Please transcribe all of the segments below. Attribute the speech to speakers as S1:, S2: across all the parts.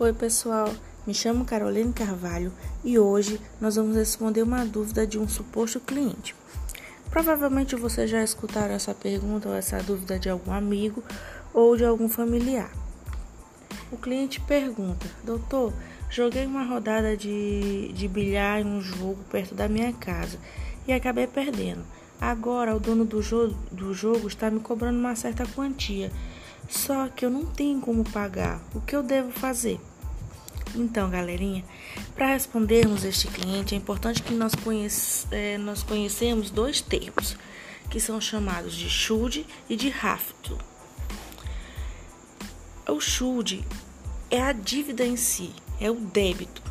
S1: Oi, pessoal. Me chamo Caroline Carvalho e hoje nós vamos responder uma dúvida de um suposto cliente. Provavelmente você já escutaram essa pergunta ou essa dúvida de algum amigo ou de algum familiar. O cliente pergunta: Doutor, joguei uma rodada de, de bilhar em um jogo perto da minha casa e acabei perdendo. Agora o dono do, jo do jogo está me cobrando uma certa quantia, só que eu não tenho como pagar. O que eu devo fazer? Então, galerinha, para respondermos este cliente, é importante que nós, conhece, é, nós conhecemos dois termos, que são chamados de SHUD e de RAFTO. O SHUD é a dívida em si, é o débito.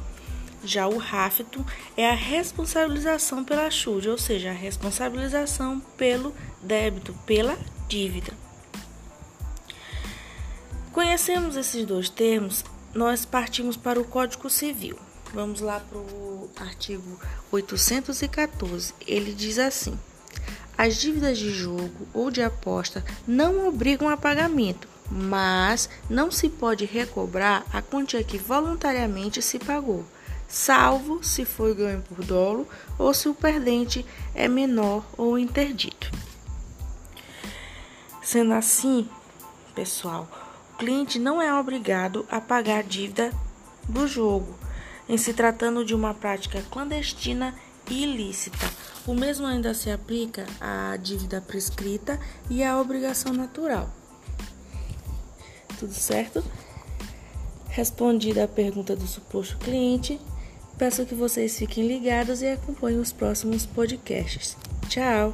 S1: Já o RAFTO é a responsabilização pela SHUD, ou seja, a responsabilização pelo débito, pela dívida. Conhecemos esses dois termos, nós partimos para o Código Civil. Vamos lá para o artigo 814. Ele diz assim: as dívidas de jogo ou de aposta não obrigam a pagamento, mas não se pode recobrar a quantia que voluntariamente se pagou salvo se for ganho por dolo ou se o perdente é menor ou interdito. Sendo assim, pessoal, cliente não é obrigado a pagar dívida do jogo, em se tratando de uma prática clandestina e ilícita. O mesmo ainda se aplica à dívida prescrita e à obrigação natural. Tudo certo? Respondida a pergunta do suposto cliente, Peço que vocês fiquem ligados e acompanhem os próximos podcasts. Tchau!